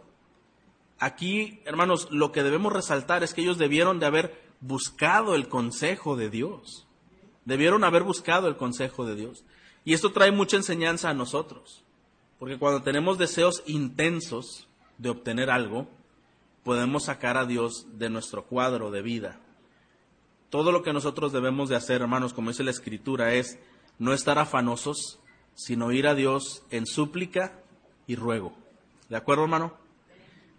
Aquí, hermanos, lo que debemos resaltar es que ellos debieron de haber buscado el consejo de Dios. Debieron haber buscado el consejo de Dios. Y esto trae mucha enseñanza a nosotros, porque cuando tenemos deseos intensos de obtener algo, podemos sacar a Dios de nuestro cuadro de vida. Todo lo que nosotros debemos de hacer, hermanos, como dice la Escritura, es no estar afanosos, sino ir a Dios en súplica y ruego. ¿De acuerdo, hermano?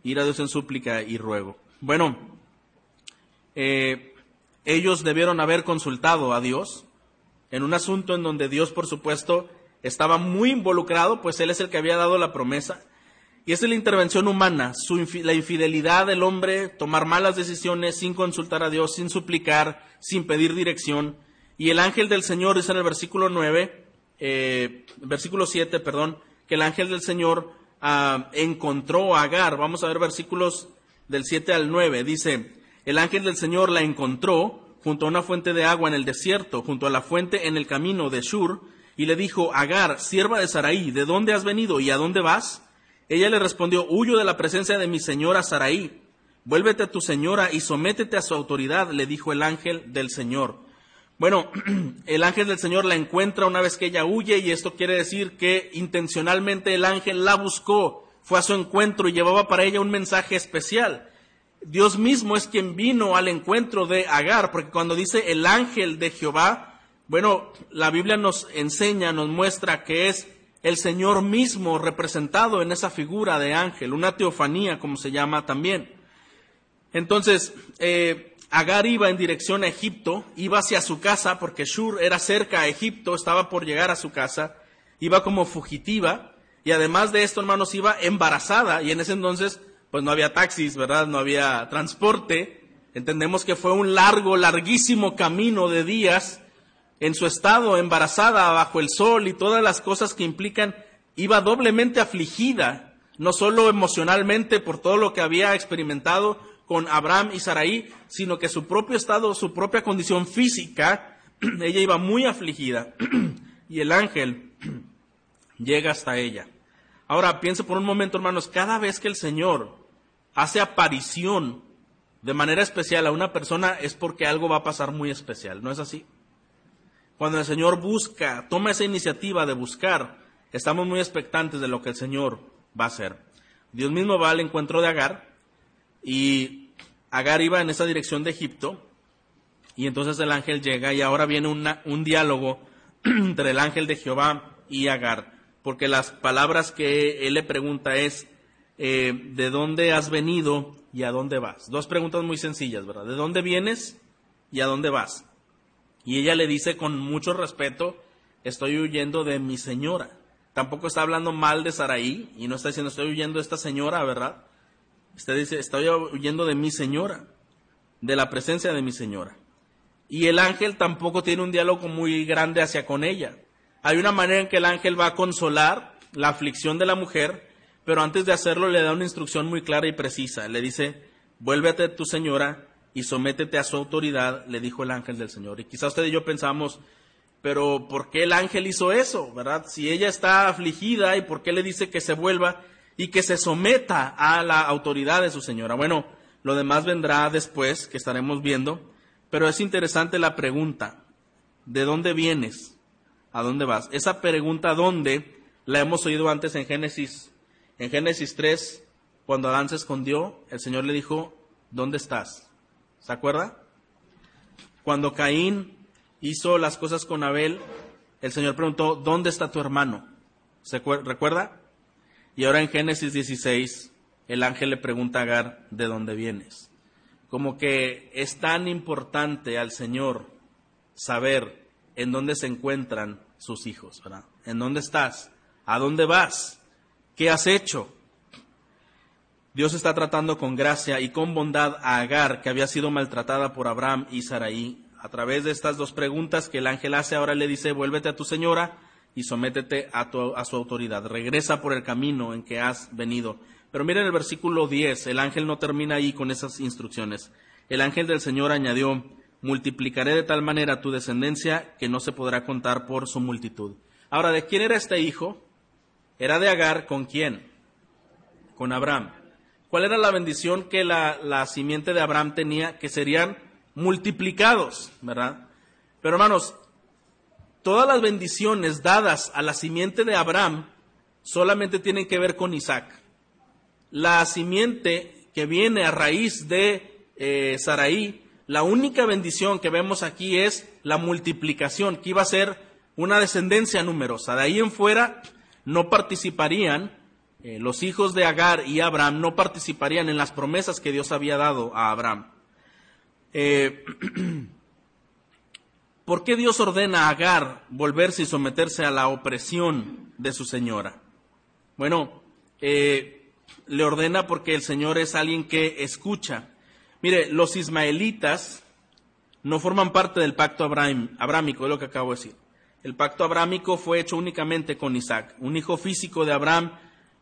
Ir a Dios en súplica y ruego. Bueno, eh, ellos debieron haber consultado a Dios en un asunto en donde Dios, por supuesto, estaba muy involucrado, pues Él es el que había dado la promesa. Y es la intervención humana, la infidelidad del hombre, tomar malas decisiones sin consultar a Dios, sin suplicar, sin pedir dirección. Y el ángel del Señor dice en el versículo 9, eh, versículo 7, perdón, que el ángel del Señor ah, encontró a Agar. Vamos a ver versículos del 7 al 9. Dice, el ángel del Señor la encontró junto a una fuente de agua en el desierto, junto a la fuente en el camino de Shur, y le dijo, Agar, sierva de Saraí, ¿de dónde has venido y a dónde vas? Ella le respondió, huyo de la presencia de mi señora Saraí. Vuélvete a tu señora y sométete a su autoridad, le dijo el ángel del Señor. Bueno, <clears throat> el ángel del Señor la encuentra una vez que ella huye y esto quiere decir que intencionalmente el ángel la buscó, fue a su encuentro y llevaba para ella un mensaje especial. Dios mismo es quien vino al encuentro de Agar, porque cuando dice el ángel de Jehová, bueno, la Biblia nos enseña, nos muestra que es el Señor mismo representado en esa figura de ángel, una teofanía como se llama también. Entonces, eh, Agar iba en dirección a Egipto, iba hacia su casa porque Shur era cerca a Egipto, estaba por llegar a su casa, iba como fugitiva y además de esto, hermanos, iba embarazada y en ese entonces pues no había taxis, ¿verdad? No había transporte. Entendemos que fue un largo, larguísimo camino de días en su estado, embarazada, bajo el sol y todas las cosas que implican, iba doblemente afligida, no solo emocionalmente por todo lo que había experimentado con Abraham y Saraí, sino que su propio estado, su propia condición física, <clears throat> ella iba muy afligida <clears throat> y el ángel <clears throat> llega hasta ella. Ahora piense por un momento, hermanos, cada vez que el Señor hace aparición de manera especial a una persona es porque algo va a pasar muy especial, ¿no es así? Cuando el Señor busca, toma esa iniciativa de buscar, estamos muy expectantes de lo que el Señor va a hacer. Dios mismo va al encuentro de Agar y Agar iba en esa dirección de Egipto y entonces el ángel llega y ahora viene un diálogo <clears throat> entre el ángel de Jehová y Agar, porque las palabras que él le pregunta es, eh, de dónde has venido y a dónde vas. Dos preguntas muy sencillas, ¿verdad? ¿De dónde vienes y a dónde vas? Y ella le dice con mucho respeto, estoy huyendo de mi señora. Tampoco está hablando mal de Saraí y no está diciendo estoy huyendo de esta señora, ¿verdad? Usted dice, estoy huyendo de mi señora, de la presencia de mi señora. Y el ángel tampoco tiene un diálogo muy grande hacia con ella. Hay una manera en que el ángel va a consolar la aflicción de la mujer, pero antes de hacerlo le da una instrucción muy clara y precisa. Le dice, vuélvete a tu señora y sométete a su autoridad, le dijo el ángel del Señor. Y quizá usted y yo pensamos, pero ¿por qué el ángel hizo eso? ¿Verdad? Si ella está afligida y por qué le dice que se vuelva y que se someta a la autoridad de su señora. Bueno, lo demás vendrá después, que estaremos viendo, pero es interesante la pregunta, ¿de dónde vienes? ¿A dónde vas? Esa pregunta ¿dónde? la hemos oído antes en Génesis en Génesis 3, cuando Adán se escondió, el Señor le dijo, ¿dónde estás? ¿Se acuerda? Cuando Caín hizo las cosas con Abel, el Señor preguntó, ¿dónde está tu hermano? ¿Se recuerda? Y ahora en Génesis 16, el ángel le pregunta a Agar, ¿de dónde vienes? Como que es tan importante al Señor saber en dónde se encuentran sus hijos, ¿verdad? ¿En dónde estás? ¿A dónde vas? ¿Qué has hecho? Dios está tratando con gracia y con bondad a Agar, que había sido maltratada por Abraham y Saraí. A través de estas dos preguntas que el ángel hace, ahora le dice, vuélvete a tu señora y sométete a, a su autoridad. Regresa por el camino en que has venido. Pero miren el versículo 10, el ángel no termina ahí con esas instrucciones. El ángel del Señor añadió, multiplicaré de tal manera tu descendencia que no se podrá contar por su multitud. Ahora, ¿de quién era este hijo? Era de Agar con quién? Con Abraham. ¿Cuál era la bendición que la, simiente de Abraham tenía? Que serían multiplicados, ¿verdad? Pero hermanos, todas las bendiciones dadas a la simiente de Abraham solamente tienen que ver con Isaac. La simiente que viene a raíz de eh, Saraí, la única bendición que vemos aquí es la multiplicación, que iba a ser una descendencia numerosa. De ahí en fuera, no participarían eh, los hijos de Agar y Abraham no participarían en las promesas que Dios había dado a Abraham. Eh, <clears throat> ¿Por qué Dios ordena a Agar volverse y someterse a la opresión de su señora? Bueno, eh, le ordena porque el Señor es alguien que escucha. Mire, los ismaelitas no forman parte del pacto abrámico, es lo que acabo de decir. El pacto abrámico fue hecho únicamente con Isaac. Un hijo físico de Abraham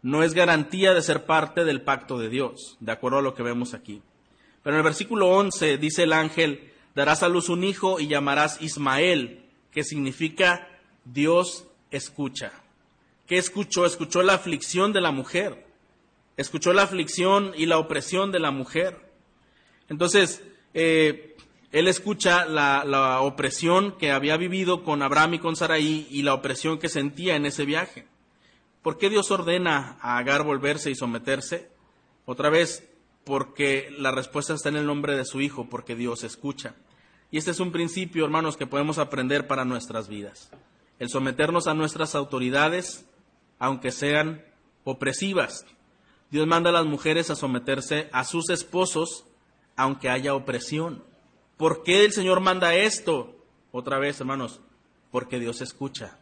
no es garantía de ser parte del pacto de Dios, de acuerdo a lo que vemos aquí. Pero en el versículo 11 dice el ángel, darás a luz un hijo y llamarás Ismael, que significa Dios escucha. ¿Qué escuchó? Escuchó la aflicción de la mujer. Escuchó la aflicción y la opresión de la mujer. Entonces, eh, él escucha la, opresión que había vivido con Abraham y con Sarai y la opresión que sentía en ese viaje. ¿Por qué Dios ordena a Agar volverse y someterse? Otra vez, porque la respuesta está en el nombre de su Hijo, porque Dios escucha. Y este es un principio, hermanos, que podemos aprender para nuestras vidas. El someternos a nuestras autoridades, aunque sean opresivas. Dios manda a las mujeres a someterse a sus esposos, aunque haya opresión. ¿Por qué el Señor manda esto? Otra vez, hermanos, porque Dios escucha.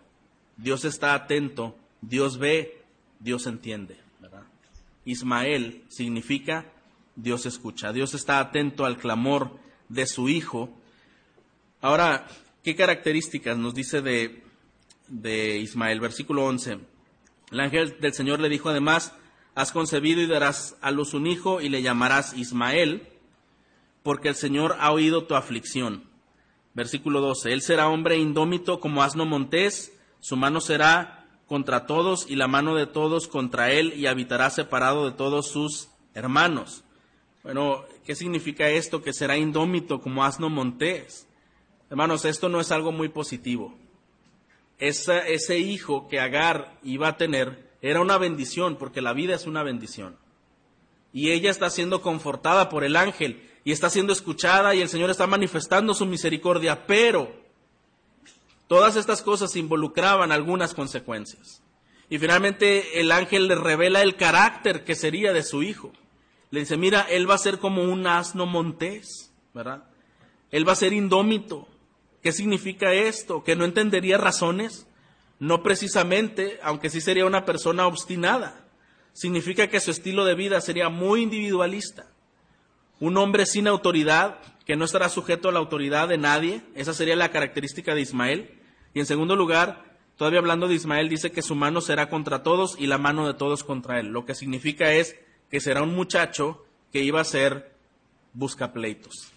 Dios está atento, Dios ve, Dios entiende. Ismael significa Dios escucha. Dios está atento al clamor de su Hijo. Ahora, ¿qué características nos dice de, de Ismael? Versículo 11. El ángel del Señor le dijo además, has concebido y darás a luz un hijo y le llamarás Ismael, porque el Señor ha oído tu aflicción. Versículo 12. Él será hombre indómito como asno montés, su mano será contra todos y la mano de todos contra él y habitará separado de todos sus hermanos. Bueno, ¿qué significa esto? Que será indómito como asno montés. Hermanos, esto no es algo muy positivo. ese hijo que Agar iba a tener era una bendición, porque la vida es una bendición. Y ella está siendo confortada por el ángel y está siendo escuchada y el Señor está manifestando su misericordia, pero todas estas cosas involucraban algunas consecuencias. Y finalmente el ángel le revela el carácter que sería de su hijo. Le dice, mira, él va a ser como un asno montés, ¿verdad? Él va a ser indómito. ¿Qué significa esto? ¿Que no entendería razones? No precisamente, aunque sí sería una persona obstinada. Significa que su estilo de vida sería muy individualista. Un hombre sin autoridad, que no estará sujeto a la autoridad de nadie. Esa sería la característica de Ismael. Y en segundo lugar, todavía hablando de Ismael, dice que su mano será contra todos y la mano de todos contra él. Lo que significa es que será un muchacho que iba a ser buscapleitos.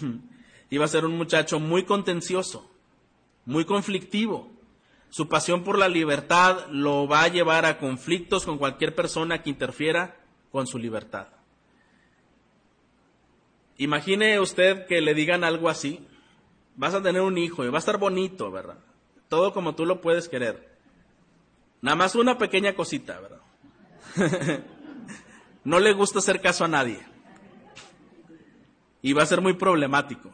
<laughs> iba a ser un muchacho muy contencioso, muy conflictivo. Su pasión por la libertad lo va a llevar a conflictos con cualquier persona que interfiera con su libertad. Imagine usted que le digan algo así. Vas a tener un hijo y va a estar bonito, ¿verdad? Todo como tú lo puedes querer. Nada más una pequeña cosita, ¿verdad? <laughs> no le gusta hacer caso a nadie. Y va a ser muy problemático.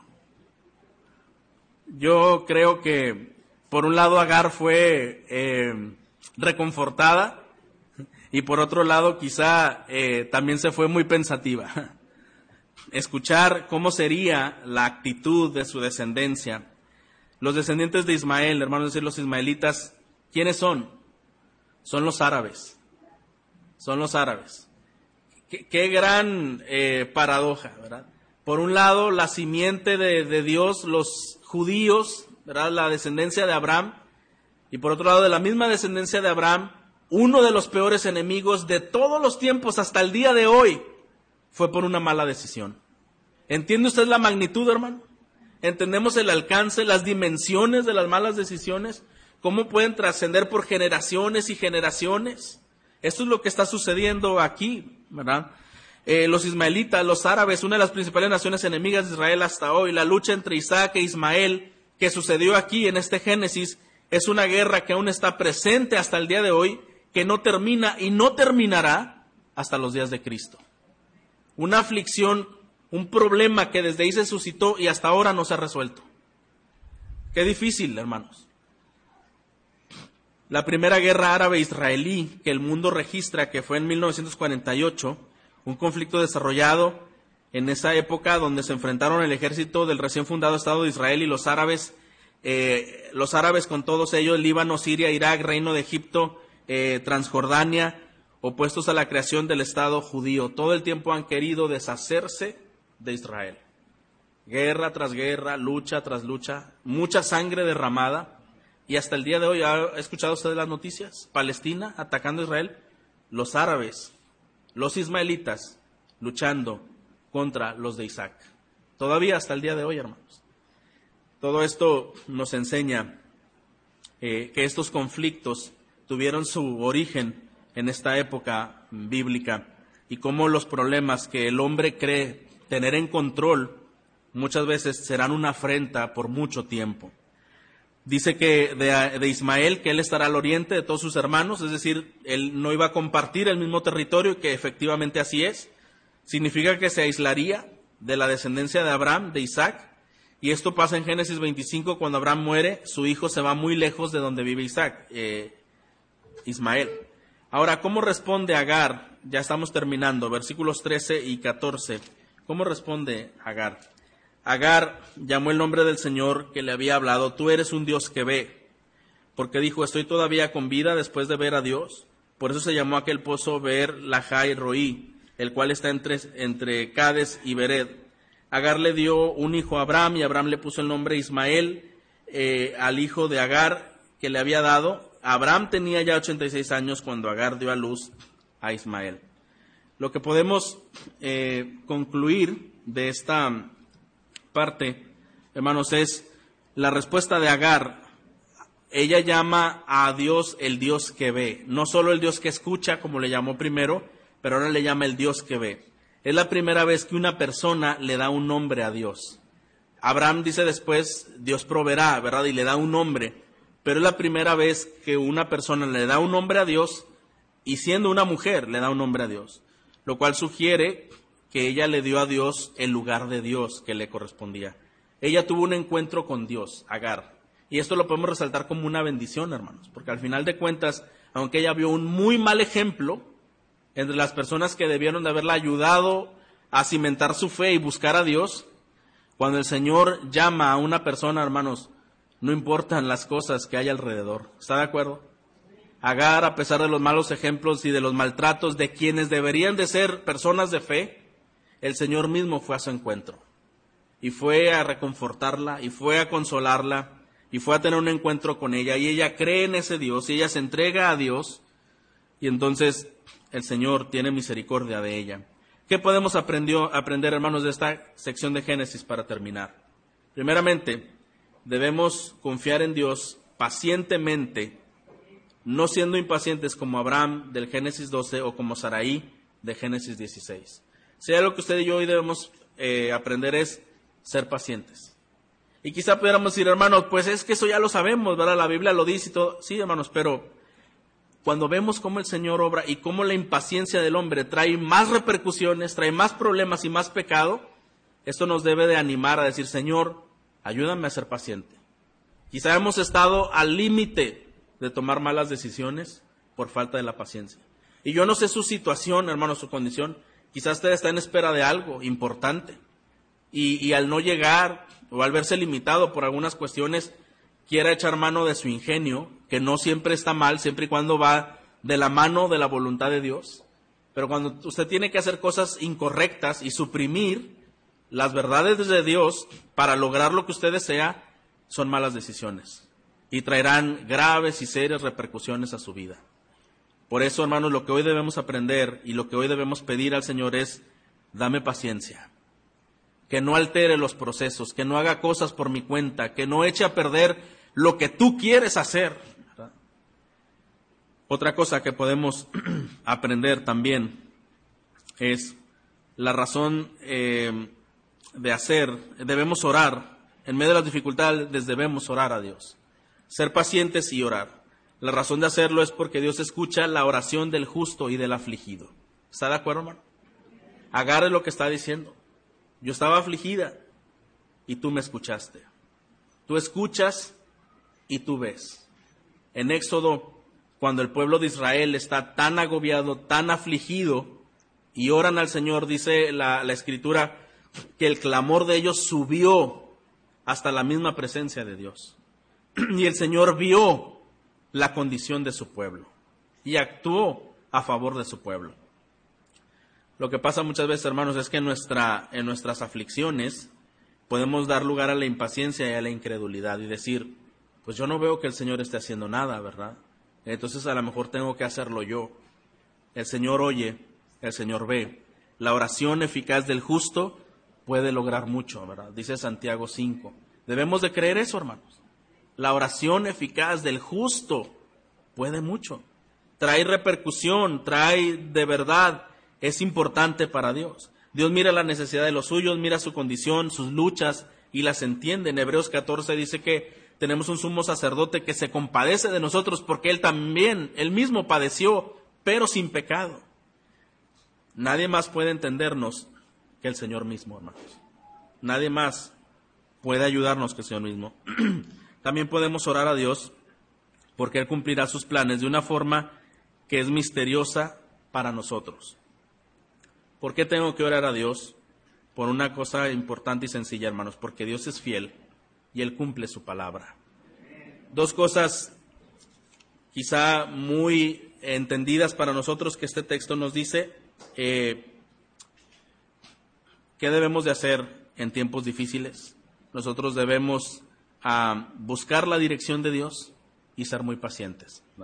Yo creo que, por un lado, Agar fue eh, reconfortada y por otro lado, quizá eh, también se fue muy pensativa. Escuchar cómo sería la actitud de su descendencia. Los descendientes de Ismael, hermanos, decir, los ismaelitas, ¿quiénes son? Son los árabes. Son los árabes. Qué, gran eh, paradoja, ¿verdad? Por un lado, la simiente de, Dios, los judíos, ¿verdad? La descendencia de Abraham. Y por otro lado, de la misma descendencia de Abraham, uno de los peores enemigos de todos los tiempos hasta el día de hoy fue por una mala decisión. ¿Entiende usted la magnitud, hermano? ¿Entendemos el alcance, las dimensiones de las malas decisiones? ¿Cómo pueden trascender por generaciones y generaciones? Esto es lo que está sucediendo aquí. ¿verdad? Eh, los ismaelitas, los árabes, una de las principales naciones enemigas de Israel hasta hoy, la lucha entre Isaac e Ismael que sucedió aquí en este Génesis, es una guerra que aún está presente hasta el día de hoy, que no termina y no terminará hasta los días de Cristo. Una aflicción, un problema que desde ahí se suscitó y hasta ahora no se ha resuelto. Qué difícil, hermanos. La primera guerra árabe-israelí que el mundo registra, que fue en 1948, un conflicto desarrollado en esa época donde se enfrentaron el ejército del recién fundado Estado de Israel y los árabes, eh, los árabes con todos ellos, Líbano, Siria, Irak, Reino de Egipto, eh, Transjordania, opuestos a la creación del Estado judío. Todo el tiempo han querido deshacerse de Israel. Guerra tras guerra, lucha tras lucha, mucha sangre derramada y hasta el día de hoy, ¿ha escuchado usted las noticias? Palestina atacando a Israel, los árabes, los ismaelitas luchando contra los de Isaac. Todavía hasta el día de hoy, hermanos. Todo esto nos enseña eh, que estos conflictos tuvieron su origen en esta época bíblica y cómo los problemas que el hombre cree tener en control muchas veces serán una afrenta por mucho tiempo. Dice que de, Ismael, que él estará al oriente de todos sus hermanos, es decir, él no iba a compartir el mismo territorio, que efectivamente así es. Significa que se aislaría de la descendencia de Abraham, de Isaac, y esto pasa en Génesis 25, cuando Abraham muere, su hijo se va muy lejos de donde vive Isaac, eh, Ismael. Ahora, ¿cómo responde Agar? Ya estamos terminando, versículos 13 y 14. ¿Cómo responde Agar? Agar llamó el nombre del Señor que le había hablado, tú eres un Dios que ve, porque dijo, estoy todavía con vida después de ver a Dios. Por eso se llamó aquel pozo Ver Lajai Roí, el cual está entre, entre Cades y Bered. Agar le dio un hijo a Abraham y Abraham le puso el nombre Ismael eh, al hijo de Agar que le había dado. Abraham tenía ya 86 años cuando Agar dio a luz a Ismael. Lo que podemos eh, concluir de esta parte, hermanos, es la respuesta de Agar. Ella llama a Dios el Dios que ve, no solo el Dios que escucha, como le llamó primero, pero ahora le llama el Dios que ve. Es la primera vez que una persona le da un nombre a Dios. Abraham dice después, Dios proveerá, ¿verdad? Y le da un nombre. Pero es la primera vez que una persona le da un nombre a Dios y siendo una mujer le da un nombre a Dios. Lo cual sugiere que ella le dio a Dios el lugar de Dios que le correspondía. Ella tuvo un encuentro con Dios, Agar. Y esto lo podemos resaltar como una bendición, hermanos, porque al final de cuentas, aunque ella vio un muy mal ejemplo entre las personas que debieron de haberla ayudado a cimentar su fe y buscar a Dios, cuando el Señor llama a una persona, hermanos, no importan las cosas que hay alrededor. ¿Está de acuerdo? Agar, a pesar de los malos ejemplos y de los maltratos de quienes deberían de ser personas de fe, el Señor mismo fue a su encuentro y fue a reconfortarla y fue a consolarla y fue a tener un encuentro con ella y ella cree en ese Dios y ella se entrega a Dios y entonces el Señor tiene misericordia de ella. ¿Qué podemos aprender, hermanos, de esta sección de Génesis para terminar? Primeramente, debemos confiar en Dios pacientemente, no siendo impacientes como Abraham del Génesis 12 o como Saraí de Génesis 16. Si algo que usted y yo hoy debemos eh, aprender es ser pacientes. Y quizá pudiéramos decir, hermanos, pues es que eso ya lo sabemos, ¿verdad? La Biblia lo dice y todo. Sí, hermanos, pero cuando vemos cómo el Señor obra y cómo la impaciencia del hombre trae más repercusiones, trae más problemas y más pecado, esto nos debe de animar a decir, Señor, ayúdame a ser paciente. Quizá hemos estado al límite de tomar malas decisiones por falta de la paciencia. Y yo no sé su situación, hermanos, su condición, Quizás usted está en espera de algo importante y, al no llegar o al verse limitado por algunas cuestiones, quiera echar mano de su ingenio, que no siempre está mal, siempre y cuando va de la mano de la voluntad de Dios. Pero cuando usted tiene que hacer cosas incorrectas y suprimir las verdades de Dios para lograr lo que usted desea, son malas decisiones y traerán graves y serias repercusiones a su vida. Por eso, hermanos, lo que hoy debemos aprender y lo que hoy debemos pedir al Señor es, dame paciencia, que no altere los procesos, que no haga cosas por mi cuenta, que no eche a perder lo que tú quieres hacer. Otra cosa que podemos <clears throat> aprender también es la razón eh, de hacer, debemos orar, en medio de las dificultades debemos orar a Dios, ser pacientes y orar. La razón de hacerlo es porque Dios escucha la oración del justo y del afligido. ¿Está de acuerdo, hermano? Agarre lo que está diciendo. Yo estaba afligida y tú me escuchaste. Tú escuchas y tú ves. En Éxodo cuando el pueblo de Israel está tan agobiado, tan afligido, y oran al Señor, dice la, la escritura, que el clamor de ellos subió hasta la misma presencia de Dios. <clears throat> Y el Señor vio la condición de su pueblo y actuó a favor de su pueblo. Lo que pasa muchas veces, hermanos, es que en, nuestra, en nuestras aflicciones podemos dar lugar a la impaciencia y a la incredulidad y decir, pues yo no veo que el Señor esté haciendo nada, ¿verdad? Entonces a lo mejor tengo que hacerlo yo. El Señor oye, el Señor ve. La oración eficaz del justo puede lograr mucho, ¿verdad? Dice Santiago 5. Debemos de creer eso, hermanos. La oración eficaz del justo puede mucho. Trae repercusión, trae de verdad, es importante para Dios. Dios mira la necesidad de los suyos, mira su condición, sus luchas y las entiende. En Hebreos 14 dice que tenemos un sumo sacerdote que se compadece de nosotros porque él también, él mismo padeció, pero sin pecado. Nadie más puede entendernos que el Señor mismo, hermanos. Nadie más puede ayudarnos que el Señor mismo. <clears throat> También podemos orar a Dios porque Él cumplirá sus planes de una forma que es misteriosa para nosotros. ¿Por qué tengo que orar a Dios? Por una cosa importante y sencilla, hermanos, porque Dios es fiel y Él cumple su palabra. Dos cosas quizá muy entendidas para nosotros que este texto nos dice. Eh, ¿Qué debemos de hacer en tiempos difíciles? Nosotros debemos ah, buscar la dirección de Dios y ser muy pacientes.